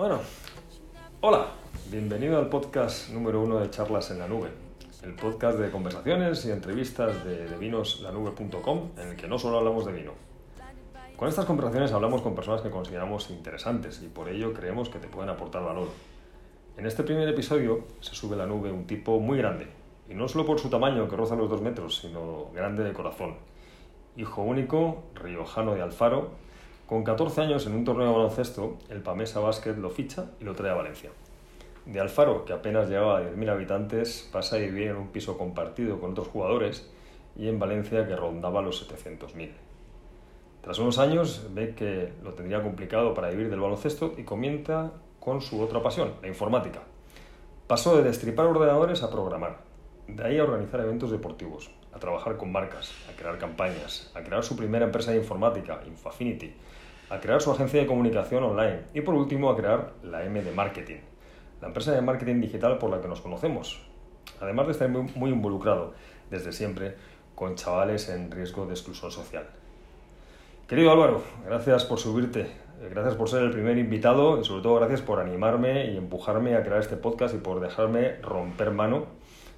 Bueno, hola, bienvenido al podcast número uno de Charlas en la Nube, el podcast de conversaciones y entrevistas de, de vinoslanube.com en el que no solo hablamos de vino. Con estas conversaciones hablamos con personas que consideramos interesantes y por ello creemos que te pueden aportar valor. En este primer episodio se sube a la nube un tipo muy grande, y no solo por su tamaño que roza los dos metros, sino grande de corazón. Hijo único, riojano de Alfaro, con 14 años en un torneo de baloncesto, el Pamesa Basket lo ficha y lo trae a Valencia. De Alfaro, que apenas llegaba a 10.000 habitantes, pasa a vivir en un piso compartido con otros jugadores y en Valencia que rondaba los 700.000. Tras unos años ve que lo tendría complicado para vivir del baloncesto y comienza con su otra pasión, la informática. Pasó de destripar ordenadores a programar, de ahí a organizar eventos deportivos, a trabajar con marcas, a crear campañas, a crear su primera empresa de informática, Infofinity, a crear su agencia de comunicación online y por último a crear la M de Marketing, la empresa de marketing digital por la que nos conocemos. Además de estar muy, involucrado desde siempre con chavales en riesgo de exclusión social. Querido Álvaro, gracias por subirte, gracias por ser el primer invitado y sobre todo gracias por animarme y empujarme a crear este podcast y por dejarme romper mano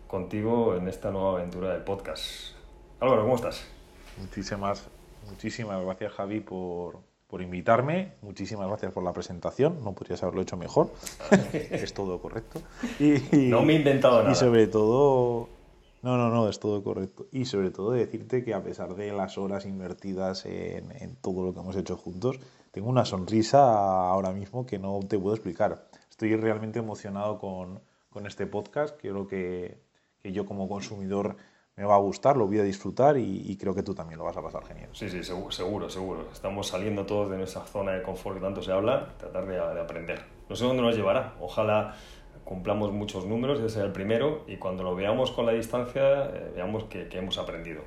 contigo en esta nueva aventura del podcast. Álvaro, ¿cómo estás? Muchísimas, muchísimas gracias Javi por, por invitarme. Muchísimas gracias por la presentación. No podrías haberlo hecho mejor. es todo correcto. Y, no me he inventado nada. Y sobre todo... No, no, no, es todo correcto. Y sobre todo decirte que a pesar de las horas invertidas en, en todo lo que hemos hecho juntos, tengo una sonrisa ahora mismo que no te puedo explicar. Estoy realmente emocionado con, con este podcast. Creo que, que yo como consumidor me va a gustar, lo voy a disfrutar y, creo que tú también lo vas a pasar genial. Sí, sí, seguro, seguro, Estamos saliendo todos de nuestra zona de confort que tanto se habla, tratar de, aprender. No sé dónde nos llevará, ojalá cumplamos muchos números, ese sea el primero, y cuando lo veamos con la distancia, eh, veamos que, hemos aprendido.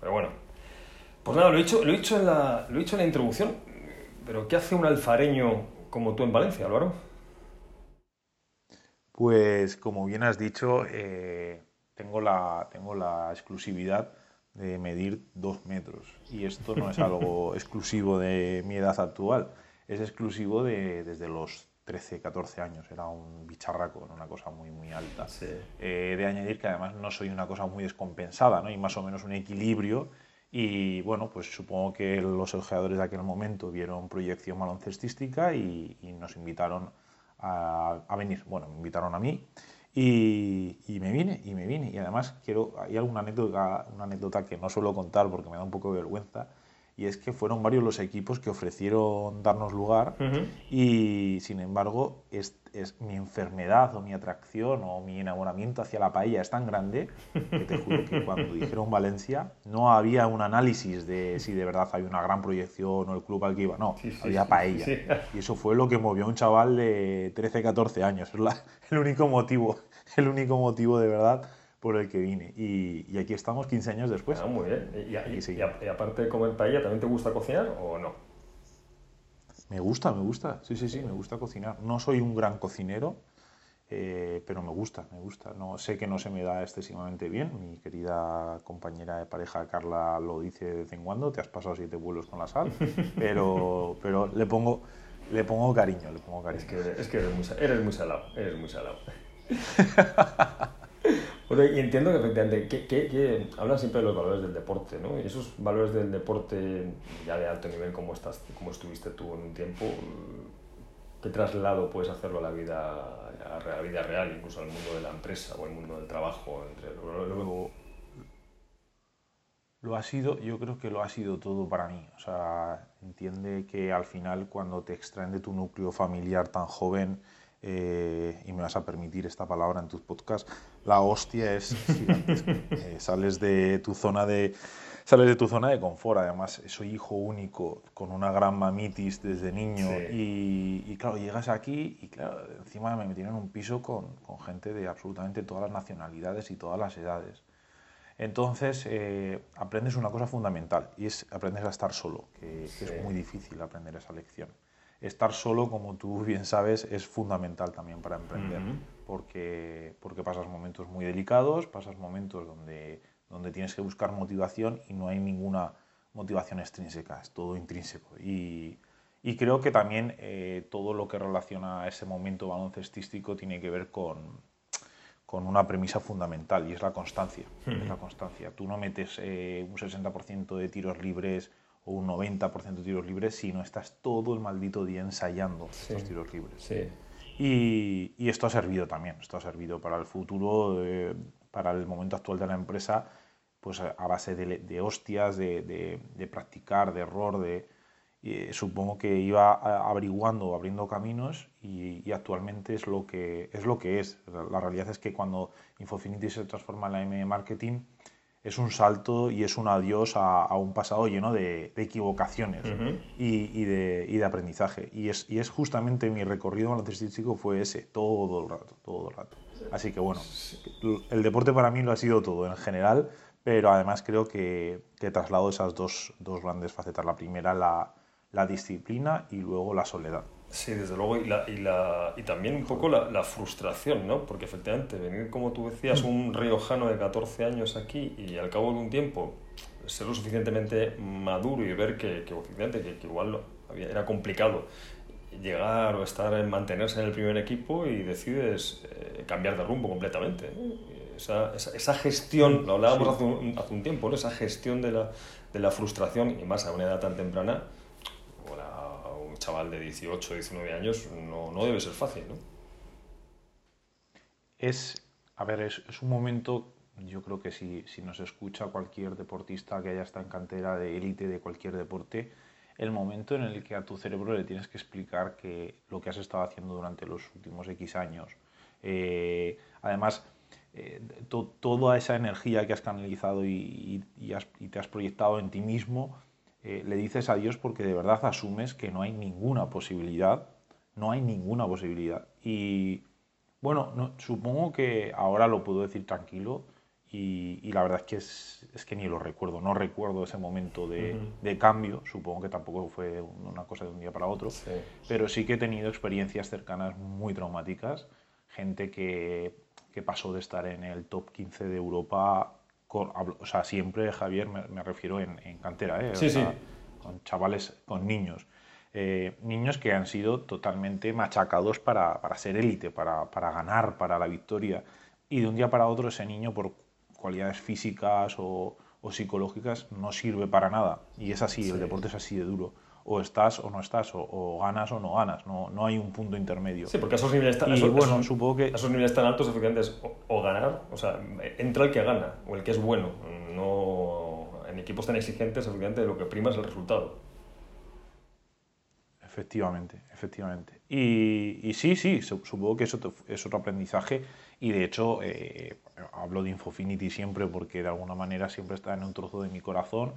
Pero bueno, pues nada, lo he, dicho, lo, he dicho en la, lo he dicho en la introducción, pero ¿qué hace un alfareño como tú en Valencia, Álvaro? Pues como bien has dicho, eh, tengo la, tengo la exclusividad de medir dos metros. Y esto no es algo exclusivo de mi edad actual, es exclusivo de desde los 13, 14 años. Era un bicharraco, una cosa muy, muy alta. Eh, de añadir que además no soy una cosa muy descompensada, ¿no? y más o menos un equilibrio. Y bueno, pues supongo que los jugadores de aquel momento vieron proyección baloncestística y, y nos invitaron a, a, venir. Bueno, me invitaron a mí y, y, me vine, y me vine. Y además quiero, hay alguna anécdota, una anécdota que no suelo contar porque me da un poco de vergüenza, y es que fueron varios los equipos que ofrecieron darnos lugar y sin embargo es, es, mi enfermedad o mi atracción o mi enamoramiento hacia la paella es tan grande que te juro que cuando dijeron Valencia no había un análisis de si de verdad hay una gran proyección o el club al que iba, no, había paella. Y eso fue lo que movió a un chaval de 13, 14 años, es la, el único motivo, el único motivo de verdad por el que vine. Y, aquí estamos 15 años después. Ah, muy bien. Y, aparte de comer paella, ¿también te gusta cocinar o no? Me gusta, me gusta. Sí, sí, sí, me gusta cocinar. No soy un gran cocinero, eh, pero me gusta, me gusta. No, sé que no se me da excesivamente bien. Mi querida compañera de pareja Carla lo dice de vez en cuando, te has pasado siete vuelos con la sal, pero, pero le, pongo, le pongo cariño, le pongo cariño. Es que, es que eres, muy, eres muy salado, eres muy salado. y entiendo que efectivamente, que, que, hablan siempre de los valores del deporte, ¿no? Y esos valores del deporte ya de alto nivel como, estás, como estuviste tú en un tiempo, ¿qué traslado puedes hacerlo a la vida, a la vida real, incluso al mundo de la empresa o al mundo del trabajo? Entre, lo, lo ha sido, yo creo que lo ha sido todo para mí. O sea, entiende que al final cuando te extraen de tu núcleo familiar tan joven, eh, y me vas a permitir esta palabra en tus podcasts, la hostia es eh, sales de tu zona de sales de tu zona de confort. Además, soy hijo único con una gran mamitis desde niño y, claro, llegas aquí y claro, encima me metieron en un piso con, con, gente de absolutamente todas las nacionalidades y todas las edades. Entonces, eh, aprendes una cosa fundamental y es aprendes a estar solo, que, que es muy difícil aprender esa lección estar solo, como tú bien sabes, es fundamental también para emprender, porque, porque pasas momentos muy delicados, pasas momentos donde, donde tienes que buscar motivación y no hay ninguna motivación extrínseca, es todo intrínseco. Y, Y creo que también eh, todo lo que relaciona a ese momento baloncestístico tiene que ver con, con una premisa fundamental y es la constancia. la constancia. Tú no metes eh, un 60% de tiros libres o un 90% de tiros libres si no estás todo el maldito día ensayando esos tiros libres. Sí. Y, y, esto ha servido también, esto ha servido para el futuro, eh, para el momento actual de la empresa, pues a base de, de hostias, de, de, de, practicar, de error, de, supongo que iba averiguando, abriendo caminos y, actualmente es lo que es. Lo que es. La, realidad es que cuando Infofinity se transforma en la M Marketing es un salto y es un adiós a, un pasado lleno de, equivocaciones y, de, y, de, aprendizaje. Y es, y es justamente mi recorrido baloncestístico fue ese, todo el rato, todo el rato. Así que bueno, el deporte para mí lo ha sido todo en general, pero además creo que, que traslado esas dos, dos grandes facetas. La primera, la, la disciplina y luego la soledad. Sí, desde luego, y, la, y, la, y también un poco la, la, frustración, ¿no? Porque efectivamente, venir, como tú decías, un riojano de 14 años aquí y al cabo de un tiempo ser lo suficientemente maduro y ver que, que, que, que igual era complicado llegar o estar en mantenerse en el primer equipo y decides eh, cambiar de rumbo completamente. Esa, esa, esa, gestión, lo hablábamos hace, un, hace un tiempo, ¿no? esa gestión de la, de la frustración y más a una edad tan temprana, chaval de 18, 19 años no, no debe ser fácil, ¿no? Es, a ver, es, un momento, yo creo que si, si, nos escucha cualquier deportista que haya estado en cantera de élite de cualquier deporte, el momento en el que a tu cerebro le tienes que explicar que lo que has estado haciendo durante los últimos X años, eh, además, eh, to, toda esa energía que has canalizado y, y te has proyectado en ti mismo, eh, le dices adiós porque de verdad asumes que no hay ninguna posibilidad, no hay ninguna posibilidad. Y bueno, no, supongo que ahora lo puedo decir tranquilo y, y la verdad es que, es, es, que ni lo recuerdo, no recuerdo ese momento de, uh -huh. de, cambio, supongo que tampoco fue una cosa de un día para otro, sí. pero sí que he tenido experiencias cercanas muy traumáticas, gente que, que pasó de estar en el top 15 de Europa con, o sea, siempre, Javier, me, me refiero en, en, cantera, ¿eh? Sí, o sea, sí. con chavales, con niños. Eh, niños que han sido totalmente machacados para, para ser élite, para, para, ganar, para la victoria. Y de un día para otro ese niño, por cualidades físicas o, o psicológicas, no sirve para nada. Y es así, sí. el deporte es así de duro o estás o no estás, o, o, ganas o no ganas, no, no hay un punto intermedio. Sí, porque a esos niveles tan, y, esos, bueno, esos, supongo que... esos niveles tan altos efectivamente es o, o, ganar, o sea, entra el que gana, o el que es bueno, no en equipos tan exigentes efectivamente lo que prima es el resultado. Efectivamente, efectivamente. Y, y sí, sí, supongo que eso es otro aprendizaje y de hecho eh, hablo de Infofinity siempre porque de alguna manera siempre está en un trozo de mi corazón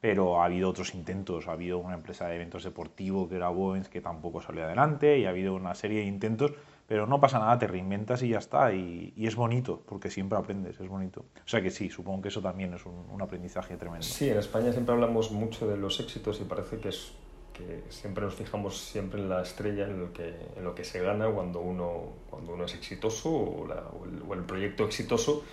pero ha habido otros intentos. Ha habido una empresa de eventos deportivos que era Bowens que tampoco salió adelante y ha habido una serie de intentos, pero no pasa nada, te reinventas y ya está. Y, es bonito, porque siempre aprendes, es bonito. O sea que sí, supongo que eso también es un, aprendizaje tremendo. Sí, en España siempre hablamos mucho de los éxitos y parece que es que siempre nos fijamos siempre en la estrella, en lo que, en lo que se gana cuando uno, cuando uno es exitoso o el proyecto exitoso,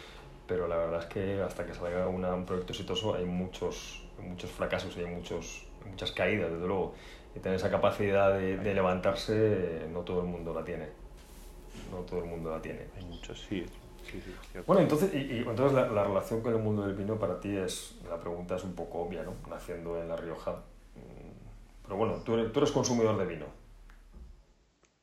pero la verdad es que hasta que salga una, un proyecto exitoso hay muchos muchos fracasos y hay muchos, muchas caídas, desde luego. Y tener esa capacidad de, de, levantarse, no todo el mundo la tiene. No todo el mundo la tiene. Hay muchos, sí. sí, sí bueno, entonces, y, y entonces la, la, relación con el mundo del vino para ti es, la pregunta es un poco obvia, ¿no? Naciendo en La Rioja. Mm, pero bueno, tú eres, tú eres consumidor de vino.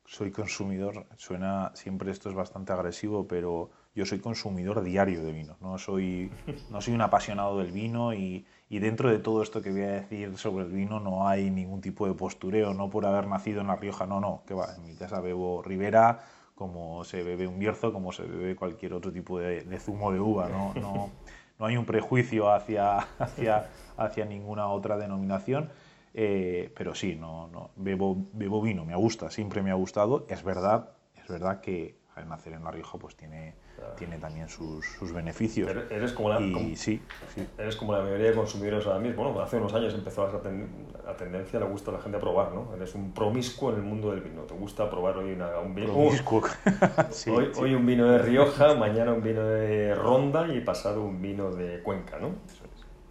Soy consumidor, suena, siempre esto es bastante agresivo, pero yo soy consumidor diario de vino, no soy, no soy un apasionado del vino y, y, dentro de todo esto que voy a decir sobre el vino no hay ningún tipo de postureo, no por haber nacido en La Rioja, no, no, que va, en mi casa bebo Ribera como se bebe un Bierzo, como se bebe cualquier otro tipo de, de zumo de uva, no, no, no, hay un prejuicio hacia, hacia, hacia ninguna otra denominación. Eh, pero sí, no, no, bebo, bebo vino, me gusta, siempre me ha gustado. Es verdad, es verdad que al nacer en La Rioja pues tiene, tiene también sus, sus beneficios. Eres como, la, y, como, sí, sí. eres como la mayoría de consumidores ahora mismo. Bueno, hace unos años empezó esa ten, la tendencia, le gusta a la gente a probar, ¿no? Eres un promiscuo en el mundo del vino. Te gusta probar hoy una, un vino. Promiscuo. sí, hoy, hoy, un vino de Rioja, mañana un vino de Ronda y pasado un vino de Cuenca, ¿no? no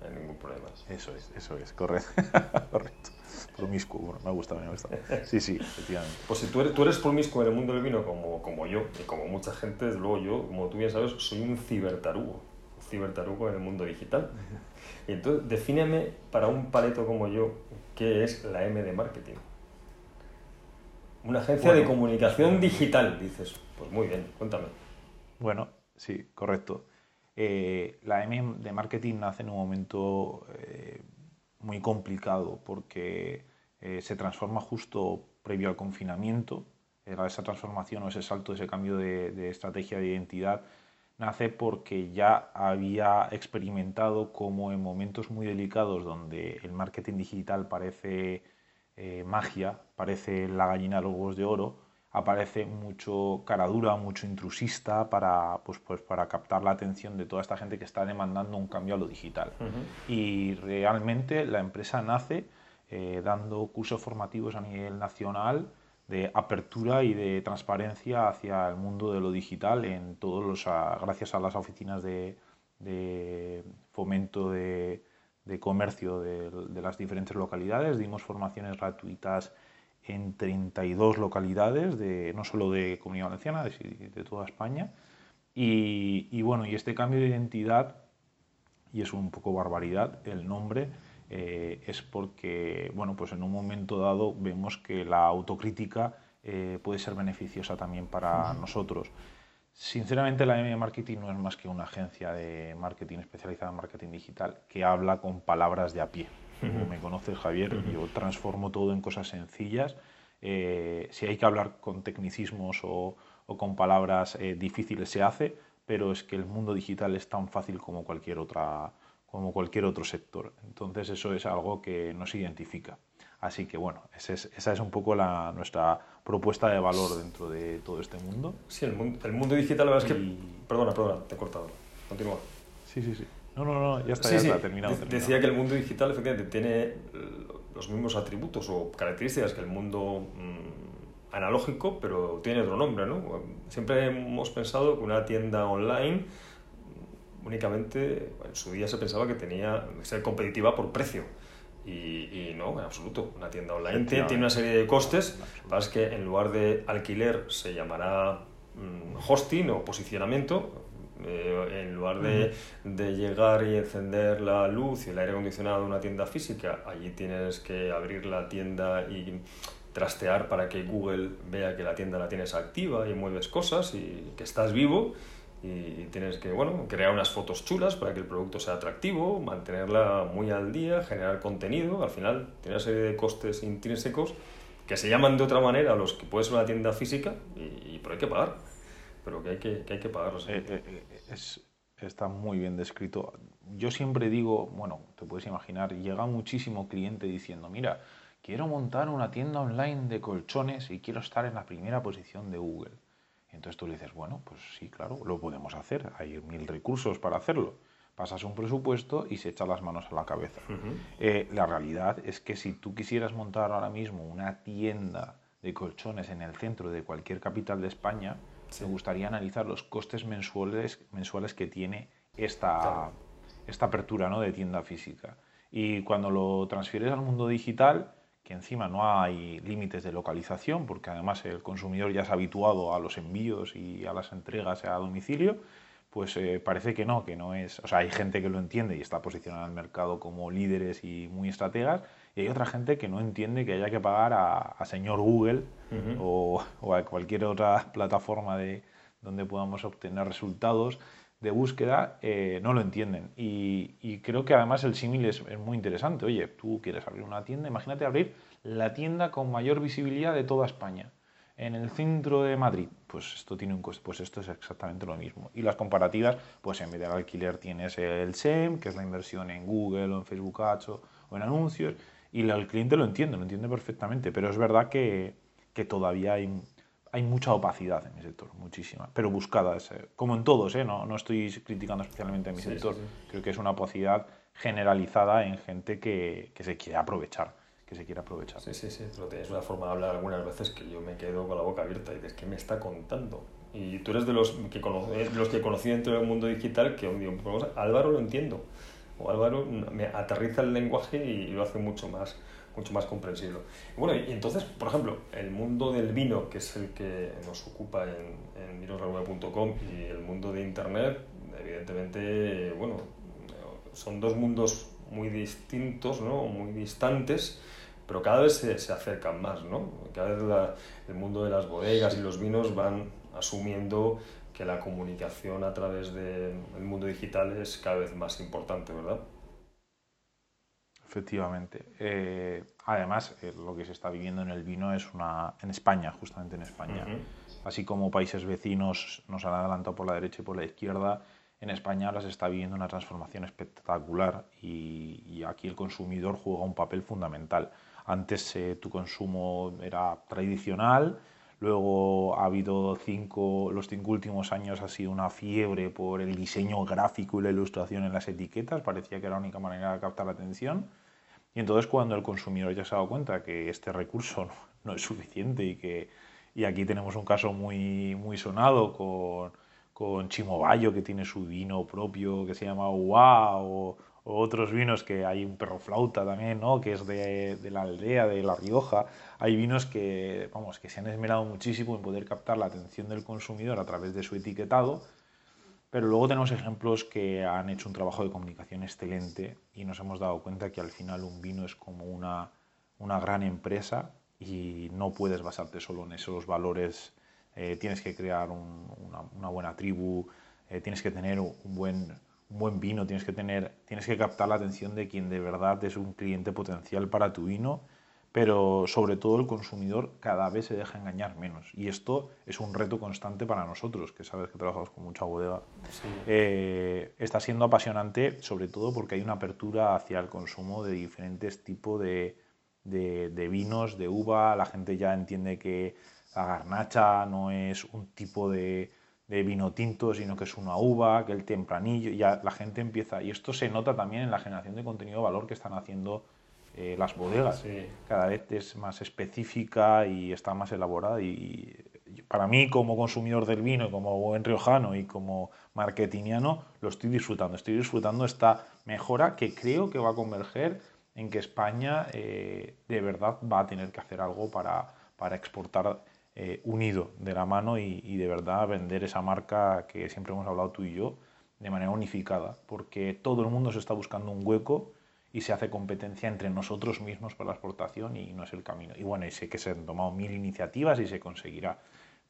hay ningún problema. Eso es, eso es, correcto. correcto. Promiscuo, bueno, me ha gustado, me ha gustado. Sí, sí, efectivamente. Pues si tú eres, tú eres promiscuo en el mundo del vino como, como yo, y como mucha gente, desde luego yo, como tú bien sabes, soy un cibertarugo, un cibertarugo en el mundo digital. Y entonces, defíneme para un paleto como yo, ¿qué es la M de marketing? Una agencia de comunicación digital, dices. Pues muy bien, cuéntame. Bueno, sí, correcto. Eh, la M de marketing nace en un momento eh, muy complicado porque eh, se transforma justo previo al confinamiento. esa transformación o ese salto, ese cambio de, estrategia de identidad nace porque ya había experimentado como en momentos muy delicados donde el marketing digital parece magia, parece la gallina de los huevos de oro, aparece mucho cara dura, mucho intrusista para, pues, pues, para captar la atención de toda esta gente que está demandando un cambio a lo digital. Y realmente la empresa nace eh, dando cursos formativos a nivel nacional de apertura y de transparencia hacia el mundo de lo digital en todos los gracias a las oficinas de, fomento de, comercio de, de, las diferentes localidades dimos formaciones gratuitas en 32 localidades, de, no solo de Comunidad Valenciana, de, de toda España. Y, y, bueno, y este cambio de identidad, y es un poco barbaridad, el nombre, eh, es porque, bueno, pues en un momento dado vemos que la autocrítica eh, puede ser beneficiosa también para nosotros. Sinceramente, la M Marketing no es más que una agencia de marketing especializada en marketing digital que habla con palabras de a pie como me conoces Javier, yo transformo todo en cosas sencillas. Eh, si hay que hablar con tecnicismos o, con palabras eh, difíciles se hace, pero es que el mundo digital es tan fácil como cualquier, otra, como cualquier otro sector. Entonces eso es algo que nos identifica. Así que bueno, esa es, un poco la, nuestra propuesta de valor dentro de todo este mundo. Sí, el mundo, el mundo digital, la verdad es que... Perdona, perdona, te he cortado. Continúa. Sí, sí, sí. No, no, no, ya está, ya está, terminado, Decía que el mundo digital efectivamente tiene los mismos atributos o características que el mundo mm, analógico, pero tiene otro nombre, ¿no? Siempre hemos pensado que una tienda online mm, únicamente, en su día se pensaba que tenía que ser competitiva por precio. Y, no, en absoluto. Una tienda online tiene una serie de costes. Lo que que en lugar de alquiler se llamará mm, hosting o posicionamiento, eh, en lugar de, de, llegar y encender la luz y el aire acondicionado de una tienda física, allí tienes que abrir la tienda y trastear para que Google vea que la tienda la tienes activa y mueves cosas y que estás vivo. Y tienes que bueno, crear unas fotos chulas para que el producto sea atractivo, mantenerla muy al día, generar contenido, al final tiene una serie de costes intrínsecos que se llaman de otra manera a los que puede ser una tienda física y, y pero hay que pagar. Pero que hay que, que, hay que pagarlos. Eh, eh, eh, es, está muy bien descrito. Yo siempre digo, bueno, te puedes imaginar, llega muchísimo cliente diciendo, mira, quiero montar una tienda online de colchones y quiero estar en la primera posición de Google. entonces tú le dices, bueno, pues sí, claro, lo podemos hacer, hay mil recursos para hacerlo. Pasas un presupuesto y se echa las manos a la cabeza. la realidad es que si tú quisieras montar ahora mismo una tienda de colchones en el centro de cualquier capital de España, me gustaría analizar los costes mensuales, mensuales que tiene esta, esta apertura ¿no? de tienda física. Y cuando lo transfieres al mundo digital, que encima no hay límites de localización, porque además el consumidor ya ha habituado a los envíos y a las entregas a domicilio, pues eh, parece que no, que no es... O sea, hay gente que lo entiende y está posicionada en el mercado como líderes y muy estrategas, y hay otra gente que no entiende que haya que pagar a, señor Google o, a cualquier otra plataforma de, donde podamos obtener resultados de búsqueda, eh, no lo entienden. Y, creo que además el símil es, muy interesante. Oye, tú quieres abrir una tienda, imagínate abrir la tienda con mayor visibilidad de toda España. En el centro de Madrid, pues esto tiene un coste, pues esto es exactamente lo mismo. Y las comparativas, pues en vez del alquiler tienes el SEM, que es la inversión en Google o en Facebook Ads o en anuncios, y el cliente lo entiende, lo entiende perfectamente, pero es verdad que, que todavía hay, hay mucha opacidad en mi sector, muchísima, pero buscada, como en todos, ¿eh? no, no estoy criticando especialmente en mi sector, creo que es una opacidad generalizada en gente que, que se quiere aprovechar que se quiere aprovechar. Sí, sí, sí, pero una forma de hablar algunas veces que yo me quedo con la boca abierta y dices, ¿qué me está contando? Y tú eres de los que, conoce, los que conocí dentro del mundo digital que un día, Álvaro lo entiendo, o Álvaro me aterriza el lenguaje y lo hace mucho más, mucho más comprensible. bueno, y entonces, por ejemplo, el mundo del vino, que es el que nos ocupa en, en y el mundo de Internet, evidentemente, bueno, son dos mundos muy distintos, ¿no? muy distantes, pero cada vez se, se acercan más. ¿no? Cada vez el mundo de las bodegas y los vinos van asumiendo que la comunicación a través del mundo digital es cada vez más importante, ¿verdad? Efectivamente. Eh, además, eh, lo que se está viviendo en el vino es una. en España, justamente en España. Así como países vecinos nos han adelantado por la derecha y por la izquierda, en España ahora se está viviendo una transformación espectacular y, aquí el consumidor juega un papel fundamental. Antes eh, tu consumo era tradicional, Luego ha habido cinco, los cinco últimos años ha sido una fiebre por el diseño gráfico y la ilustración en las etiquetas, parecía que era la única manera de captar la atención. Y entonces cuando el consumidor ya se ha dado cuenta que este recurso no, es suficiente y que y aquí tenemos un caso muy, muy sonado con, con Chimobayo, que tiene su vino propio que se llama Wow, o otros vinos que hay un perro flauta también, ¿no? que es de, de, la aldea, de La Rioja. Hay vinos que, vamos, que se han esmerado muchísimo en poder captar la atención del consumidor a través de su etiquetado, pero luego tenemos ejemplos que han hecho un trabajo de comunicación excelente y nos hemos dado cuenta que al final un vino es como una, una gran empresa y no puedes basarte solo en esos valores. Eh, tienes que crear una, buena tribu, eh, tienes que tener un buen un buen vino, tienes que tener, tienes que captar la atención de quien de verdad es un cliente potencial para tu vino, pero sobre todo el consumidor cada vez se deja engañar menos. Y esto es un reto constante para nosotros, que sabes que trabajamos con mucha bodega. Eh, está siendo apasionante, sobre todo porque hay una apertura hacia el consumo de diferentes tipos de, de, de vinos, de uva. La gente ya entiende que la garnacha no es un tipo de, de vino tinto, sino que es una uva, que el tempranillo, ya la gente empieza, y esto se nota también en la generación de contenido de valor que están haciendo eh, las bodegas. Cada vez es más específica y está más elaborada y, para mí como consumidor del vino, como buen riojano y como marketingiano, lo estoy disfrutando. Estoy disfrutando esta mejora que creo que va a converger en que España eh, de verdad va a tener que hacer algo para, para exportar eh, unido de la mano y, de verdad vender esa marca que siempre hemos hablado tú y yo de manera unificada, porque todo el mundo se está buscando un hueco y se hace competencia entre nosotros mismos para la exportación y no es el camino. Y bueno, y sé que se han tomado mil iniciativas y se conseguirá.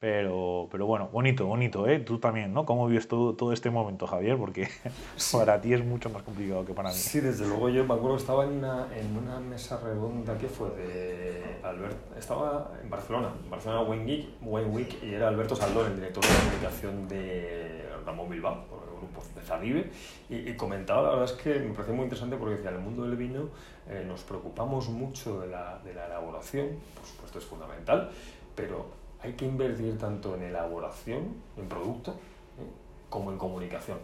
Pero, pero bueno, bonito, bonito, ¿eh? Tú también, ¿no? ¿Cómo vives todo, todo este momento, Javier? Porque para ti es mucho más complicado que para mí. Sí, desde luego yo me acuerdo que estaba en una, en una mesa redonda, ¿qué fue? De Albert, estaba en Barcelona, en Barcelona Wine Week, y era Alberto Saldón, el director de comunicación de Ramón Bilbao, el grupo de Zadive, y, comentaba, la verdad es que me pareció muy interesante porque decía, en el mundo del vino eh, nos preocupamos mucho de la, de la elaboración, por supuesto es fundamental, pero hay que invertir tanto en elaboración, en producto, ¿eh? como en comunicación.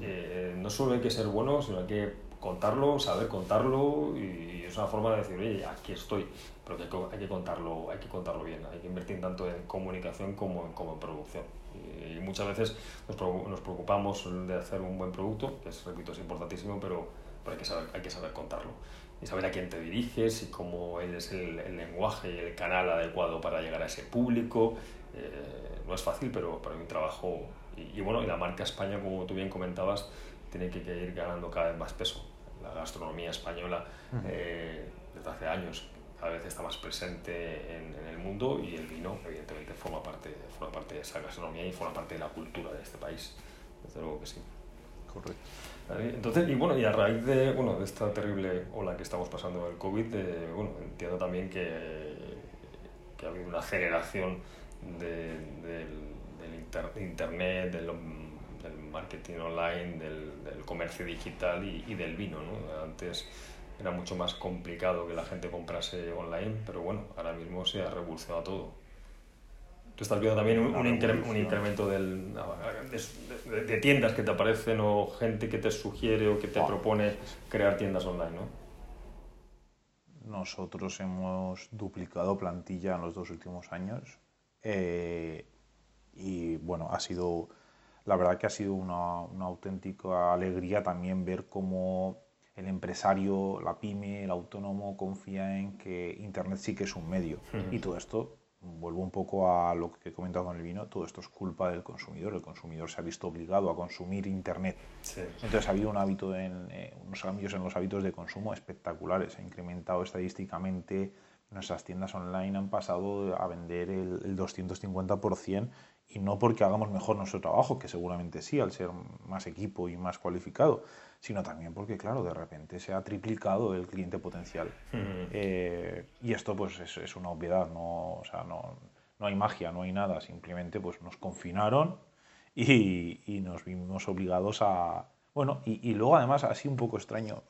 Eh, no solo hay que ser bueno, sino hay que contarlo, saber contarlo y es una forma de decir, oye, aquí estoy, pero hay que contarlo, hay que contarlo bien, hay que invertir tanto en comunicación como en, como en producción. Y, muchas veces nos, preocupamos de hacer un buen producto, que es, repito, es importantísimo, pero, pero hay, que saber, hay que saber contarlo y saber a quién te diriges y cómo es el, el lenguaje y el canal adecuado para llegar a ese público. Eh, no es fácil, pero, pero hay un trabajo. Y, bueno, y la marca España, como tú bien comentabas, tiene que, ir ganando cada vez más peso. La gastronomía española, eh, desde hace años, cada vez está más presente en, en, el mundo y el vino, evidentemente, forma parte, forma parte de esa gastronomía y forma parte de la cultura de este país. Desde luego que sí. Entonces, y bueno, y a raíz de, bueno, de esta terrible ola que estamos pasando del COVID, eh, bueno, entiendo también que, que, ha habido una aceleración de, del, Internet, del, del, marketing online, del, del comercio digital y, y, del vino, ¿no? Antes era mucho más complicado que la gente comprase online, pero bueno, ahora mismo se ha revolucionado todo. Tú estás viendo también un, un, incremento del, de, tiendas que te aparecen o gente que te sugiere o que te propone crear tiendas online, ¿no? Nosotros hemos duplicado plantilla en los dos últimos años eh, y bueno, ha sido la verdad que ha sido una, una auténtica alegría también ver cómo el empresario, la pyme, el autónomo confía en que Internet sí que es un medio. Y todo esto, vuelvo un poco a lo que he comentado con el vino, todo esto es culpa del consumidor. El consumidor se ha visto obligado a consumir Internet. Entonces ha habido un hábito en, eh, unos cambios en los hábitos de consumo espectaculares. Ha incrementado estadísticamente nuestras tiendas online han pasado a vender el, el 250% y no porque hagamos mejor nuestro trabajo, que seguramente sí, al ser más equipo y más cualificado, sino también porque, claro, de repente se ha triplicado el cliente potencial. Eh, y esto pues es, es, una obviedad, no, o sea, no, no, hay magia, no hay nada, simplemente pues nos confinaron y, y nos vimos obligados a... Bueno, y, y, luego además, así un poco extraño,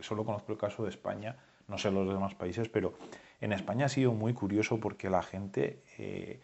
solo conozco el caso de España, no sé los demás países, pero en España ha sido muy curioso porque la gente... Eh,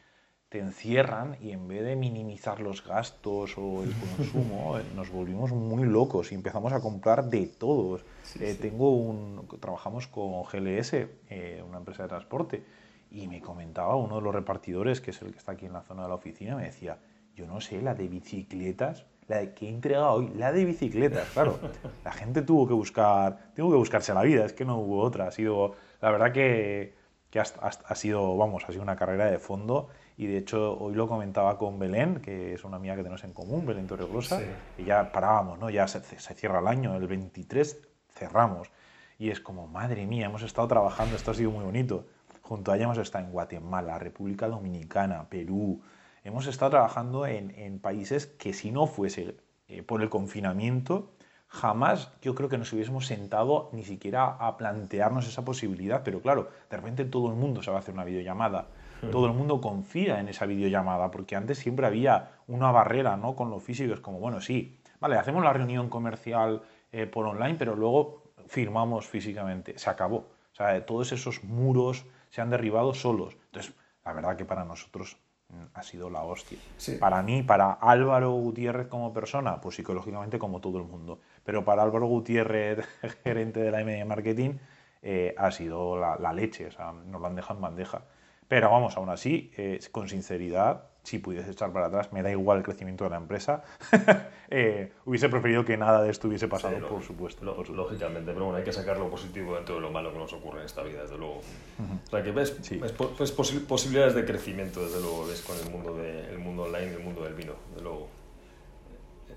te encierran y en vez de minimizar los gastos o el consumo, eh, nos volvimos muy locos y empezamos a comprar de todos. eh, Tengo un, trabajamos con GLS, eh, una empresa de transporte, y me comentaba uno de los repartidores, que es el que está aquí en la zona de la oficina, me decía, yo no sé, la de bicicletas, la de que he entregado hoy, la de bicicletas, claro. La gente tuvo que buscar, tuvo que buscarse la vida, es que no hubo otra. Ha sido, la verdad que, que ha, ha, ha sido, vamos, ha sido una carrera de fondo y de hecho hoy lo comentaba con Belén, que es una amiga que tenemos en común, Belén Torreglosa, sí. y ya parábamos, ¿no? Ya se, se, cierra el año, el 23 cerramos. Y es como, madre mía, hemos estado trabajando, esto ha sido muy bonito. Junto a ella hemos estado en Guatemala, República Dominicana, Perú. Hemos estado trabajando en, en países que si no fuese eh, por el confinamiento, jamás yo creo que nos hubiésemos sentado ni siquiera a plantearnos esa posibilidad. Pero claro, de repente todo el mundo a hacer una videollamada todo el mundo confía en esa videollamada, porque antes siempre había una barrera ¿no? con lo físico, es como, bueno, sí, vale, hacemos la reunión comercial eh, por online, pero luego firmamos físicamente, se acabó. O sea, todos esos muros se han derribado solos. Entonces, la verdad que para nosotros mm, ha sido la hostia. Sí. Para mí, para Álvaro Gutiérrez como persona, pues psicológicamente como todo el mundo. Pero para Álvaro Gutiérrez, gerente de la M Marketing, eh, ha sido la, la, leche, o sea, nos lo han dejado en bandeja. Pero vamos, aún así, eh, con sinceridad, si pudiese echar para atrás, me da igual el crecimiento de la empresa. eh, hubiese preferido que nada de esto hubiese pasado, sí, por, supuesto, lo, por, supuesto, Lógicamente, pero bueno, hay que sacar lo positivo dentro de lo malo que nos ocurre en esta vida, desde luego. Uh -huh. O sea, que ves, sí. ves, ves posi posibilidades de crecimiento, desde luego, ves con el mundo, de, el mundo online y el mundo del vino, desde luego.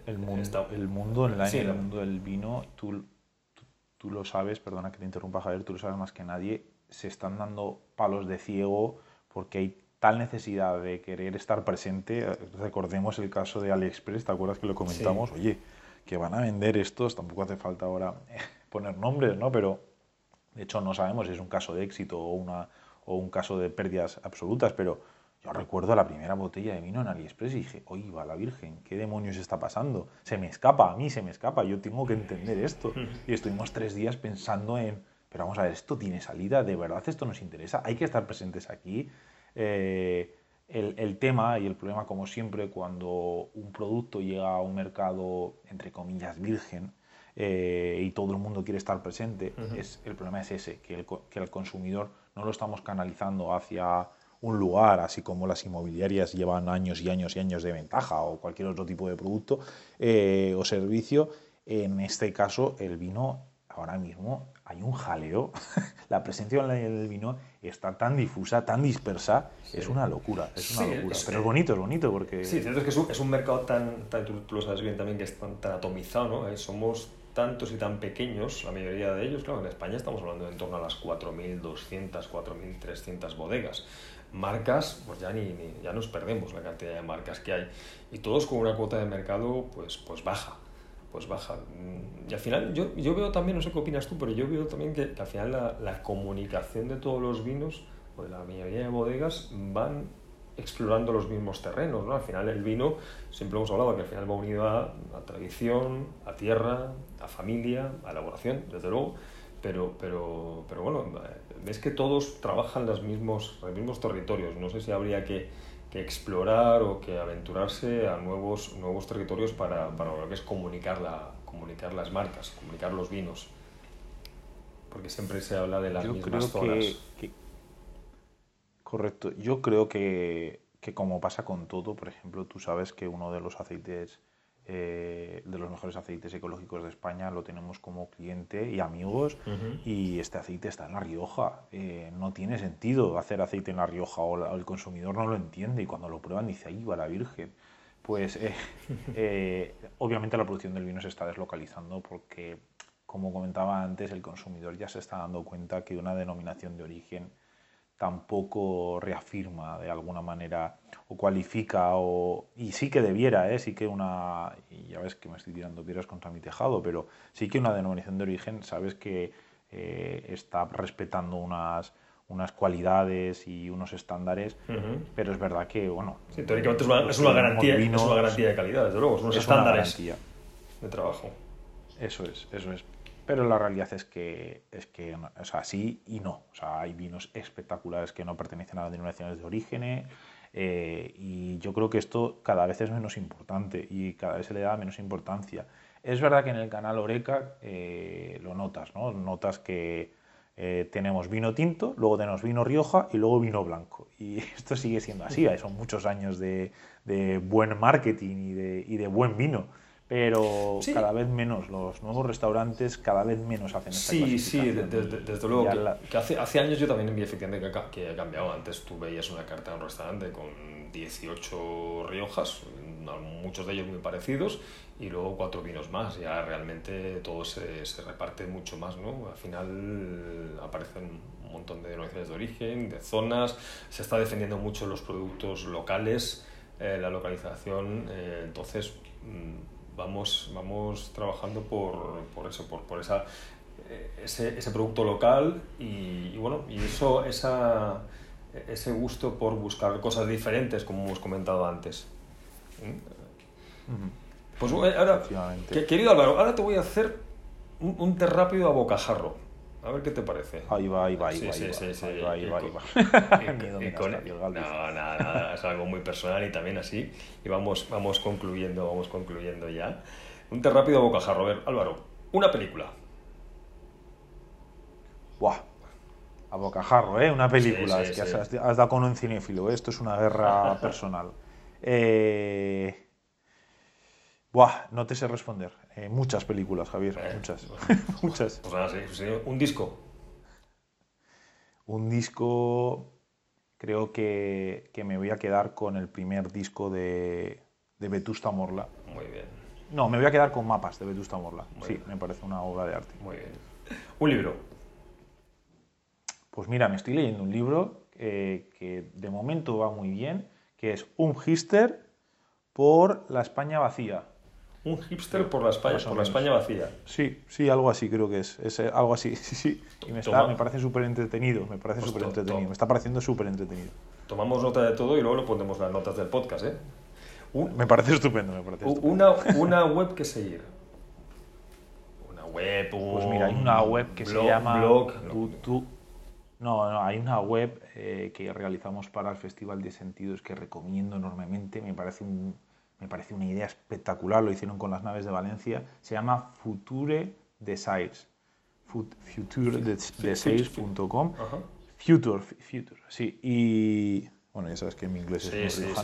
El mundo, Está... el mundo online sí, el mundo del vino, tú, tú, tú lo sabes, perdona que te interrumpa, Javier, tú lo sabes más que nadie, se están dando palos de ciego porque hay tal necesidad de querer estar presente. Recordemos el caso de AliExpress, ¿te acuerdas que lo comentamos? Sí. Oye, que van a vender estos, tampoco hace falta ahora poner nombres, ¿no? Pero de hecho no sabemos si es un caso de éxito o, una, o un caso de pérdidas absolutas, pero yo recuerdo la primera botella de vino en AliExpress y dije, oye, va la Virgen, ¿qué demonios está pasando? Se me escapa, a mí se me escapa, yo tengo que entender esto. Y estuvimos tres días pensando en pero vamos a ver, esto tiene salida, de verdad esto nos interesa, hay que estar presentes aquí. Eh, el, el, tema y el problema, como siempre, cuando un producto llega a un mercado, entre comillas, virgen, eh, y todo el mundo quiere estar presente, uh -huh. es, el problema es ese, que el, que el consumidor no lo estamos canalizando hacia un lugar, así como las inmobiliarias llevan años y años y años de ventaja o cualquier otro tipo de producto eh, o servicio, en este caso el vino ahora mismo hay un jaleo. la presencia del vino está tan difusa, tan dispersa, sí. es una locura, es una sí, locura. Es, Pero es bonito, es bonito porque... Sí, cierto es que es un, es un mercado tan, tan tú, tú, lo sabes bien también, que es tan, tan atomizado, ¿no? Eh, somos tantos y tan pequeños, la mayoría de ellos, claro, en España estamos hablando de en torno a las 4.200, 4.300 bodegas. Marcas, pues ya, ni, ni, ya nos perdemos la cantidad de marcas que hay. Y todos con una cuota de mercado pues, pues baja pues baja. Y al final, yo, yo veo también, no sé qué opinas tú, pero yo veo también que, que al final la, la, comunicación de todos los vinos, o de la mayoría de bodegas, van explorando los mismos terrenos, ¿no? Al final el vino, siempre hemos hablado que al final va unido a, a tradición, a tierra, a familia, a elaboración, desde luego, pero, pero, pero bueno, ves que todos trabajan los mismos, los mismos territorios, no sé si habría que que explorar o que aventurarse a nuevos, nuevos territorios para, para lo que es comunicar, la, comunicar las marcas, comunicar los vinos. Porque siempre se habla de las Yo mismas creo zonas. Que, que, correcto. Yo creo que, que como pasa con todo, por ejemplo, tú sabes que uno de los aceites, eh, de los mejores aceites ecológicos de España, lo tenemos como cliente y amigos, y este aceite está en La Rioja. Eh, no tiene sentido hacer aceite en La Rioja, o, el consumidor no lo entiende, y cuando lo prueban dice, ahí va la Virgen. Pues eh, obviamente la producción del vino se está deslocalizando porque, como comentaba antes, el consumidor ya se está dando cuenta que una denominación de origen tampoco reafirma de alguna manera o cualifica o y sí que debiera, ¿eh? sí que una y ya ves que me estoy tirando piedras contra mi tejado, pero sí que una denominación de origen, sabes que eh, está respetando unas unas cualidades y unos estándares, pero es verdad que, bueno... Sí, teóricamente es una, es una garantía, es una garantía de calidad, desde luego, unos estándares de trabajo. Eso es, eso es. Pero la realidad es que, es que o sea, sí y no. O sea, hay vinos espectaculares que no pertenecen a las denominaciones de origen eh, y yo creo que esto cada vez es menos importante y cada vez se le da menos importancia. Es verdad que en el canal Oreca eh, lo notas, ¿no? Notas que eh, tenemos vino tinto, luego tenemos vino Rioja y luego vino blanco. Y esto sigue siendo así, son muchos años de, de buen marketing y de, y de buen vino pero cada vez menos. Los nuevos restaurantes cada vez menos hacen esta Sí, sí, desde luego. Que, hace, hace, años yo también vi efectivamente que, que, ha cambiado. Antes tú veías una carta en un restaurante con 18 Riojas, muchos de ellos muy parecidos, y luego cuatro vinos más. Ya realmente todo se, se reparte mucho más, ¿no? Al final aparecen un montón de denominaciones de origen, de zonas, se está defendiendo mucho los productos locales, eh, la localización, eh, entonces mm, vamos, vamos trabajando por, por eso, por, por esa, eh, ese, ese, producto local y, bueno, y eso, esa, ese gusto por buscar cosas diferentes, como hemos comentado antes. Pues ahora, querido Álvaro, ahora te voy a hacer un, un té rápido a bocajarro. A ver qué te parece. Ahí va, ahí va, ahí va. Sí, sí, sí. Ahí va, ahí va, va. No, nada, nada, es algo muy personal y también así. Y vamos, vamos concluyendo, vamos concluyendo ya. Un té rápido a bocajarro. A ver, Álvaro, una película. Buah. A bocajarro, ¿eh? Una película. es que has, has, dado con un cinéfilo. Esto es una guerra personal. Eh... Buah, no te sé responder. Eh, muchas películas, Javier, eh, muchas. muchas. Pues nada, sí, un disco. Un disco, creo que, que, me voy a quedar con el primer disco de, de Vetusta Morla. Muy bien. No, me voy a quedar con mapas de Vetusta Morla. sí, me parece una obra de arte. Muy bien. ¿Un libro? Pues mira, me estoy leyendo un libro eh, que de momento va muy bien, que es Un Hister por la España vacía un hipster por la España, por la España vacía. Sí, sí, algo así creo que es. es algo así, sí, sí. Y me, está, me parece súper entretenido, me parece pues súper entretenido. Me está pareciendo súper entretenido. Tomamos nota de todo y luego lo ponemos las notas del podcast, ¿eh? me parece estupendo, me parece estupendo. Una, una web que seguir. Una web, Pues mira, hay una web que se llama... Blog, no, no, hay una web eh, que realizamos para el Festival de Sentidos que recomiendo enormemente. Me parece un me parece una idea espectacular, lo hicieron con las naves de Valencia, se llama Future Desires, futuredesires.com, Future, Future, sí, y bueno, ya sabes que mi inglés es muy sí,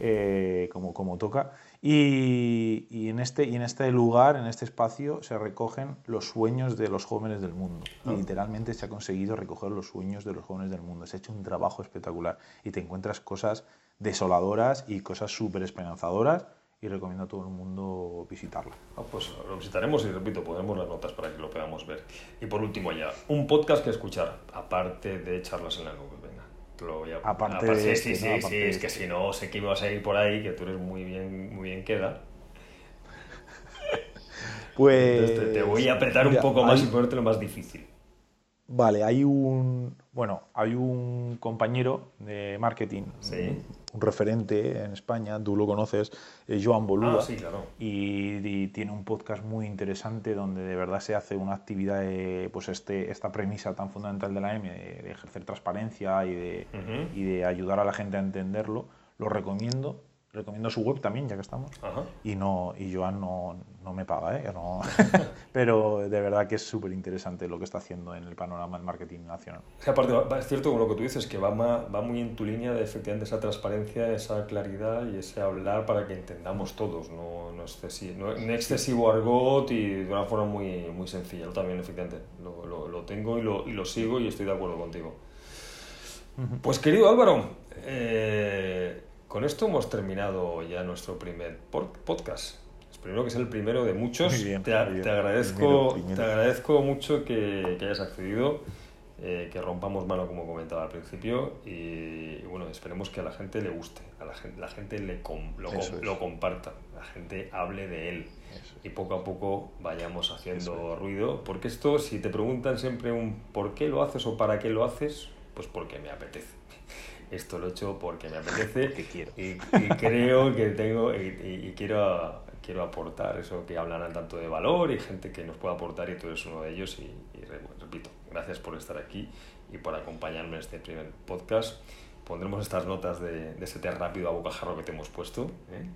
eh, como, como toca, y, y, en este, y en este lugar, en este espacio, se recogen los sueños de los jóvenes del mundo, y ah. literalmente se ha conseguido recoger los sueños de los jóvenes del mundo, se ha hecho un trabajo espectacular, y te encuentras cosas desoladoras y cosas súper esperanzadoras y recomiendo a todo el mundo visitarlo. Ah, pues lo visitaremos y repito, ponemos las notas para que lo podamos ver. Y por último ya, un podcast que escuchar, aparte de charlas en la nube, venga. Lo voy a... Aparte, de sí, sí, sí, es que si no sé que ibas a ir por ahí, que tú eres muy bien, muy bien queda. Pues... te, voy a apretar un poco más y ponerte lo más difícil. Vale, hay un, bueno, hay un compañero de marketing, un, referente en España, tú lo conoces, es Joan Boluda, ah, y, tiene un podcast muy interesante donde de verdad se hace una actividad, de, pues este, esta premisa tan fundamental de la M, de, ejercer transparencia y de, y de ayudar a la gente a entenderlo, lo recomiendo recomiendo su web también, ya que estamos. Y no y Joan no, no me paga, ¿eh? No, pero de verdad que es súper interesante lo que está haciendo en el panorama del marketing nacional. aparte, es cierto con lo que tú dices, que va, va muy en tu línea de efectivamente esa transparencia, esa claridad y ese hablar para que entendamos todos, no, no, excesivo, no, excesivo argot y de una forma muy, muy sencilla. Yo también, efectivamente, lo, lo, lo tengo y lo, y lo sigo y estoy de acuerdo contigo. Pues querido Álvaro, eh, con esto hemos terminado ya nuestro primer podcast. Espero que es el primero de muchos. te, agradezco, te agradezco mucho que, hayas accedido, eh, que rompamos mano como comentaba al principio y, bueno, esperemos que a la gente le guste, a la gente, la gente le lo, comparta, la gente hable de él. Y poco a poco vayamos haciendo ruido, porque esto si te preguntan siempre un por qué lo haces o para qué lo haces, pues porque me apetece. Esto lo he hecho porque me apetece quiero. Y, creo que tengo y, quiero, quiero aportar eso que hablan tanto de valor y gente que nos puede aportar y tú eres uno de ellos y, repito, gracias por estar aquí y por acompañarme en este primer podcast. Pondremos estas notas de, de ese té rápido a bocajarro que te hemos puesto, ¿eh?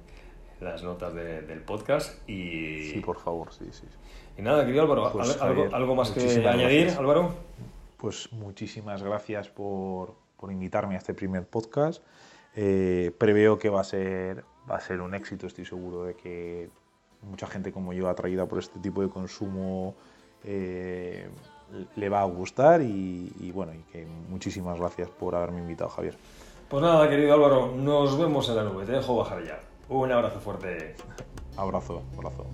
las notas del podcast y... Sí, por favor, sí, sí. Y nada, querido Álvaro, pues, ¿algo, ¿algo, más que añadir, Álvaro? pues muchísimas gracias por, invitarme a este primer podcast. Eh, preveo que va a, ser, va a ser un éxito, estoy seguro de que mucha gente como yo atraída por este tipo de consumo eh, le va a gustar y, bueno, y que muchísimas gracias por haberme invitado, Javier. Pues nada, querido Álvaro, nos vemos en la nube, te dejo bajar ya. Un abrazo fuerte. abrazo, abrazo.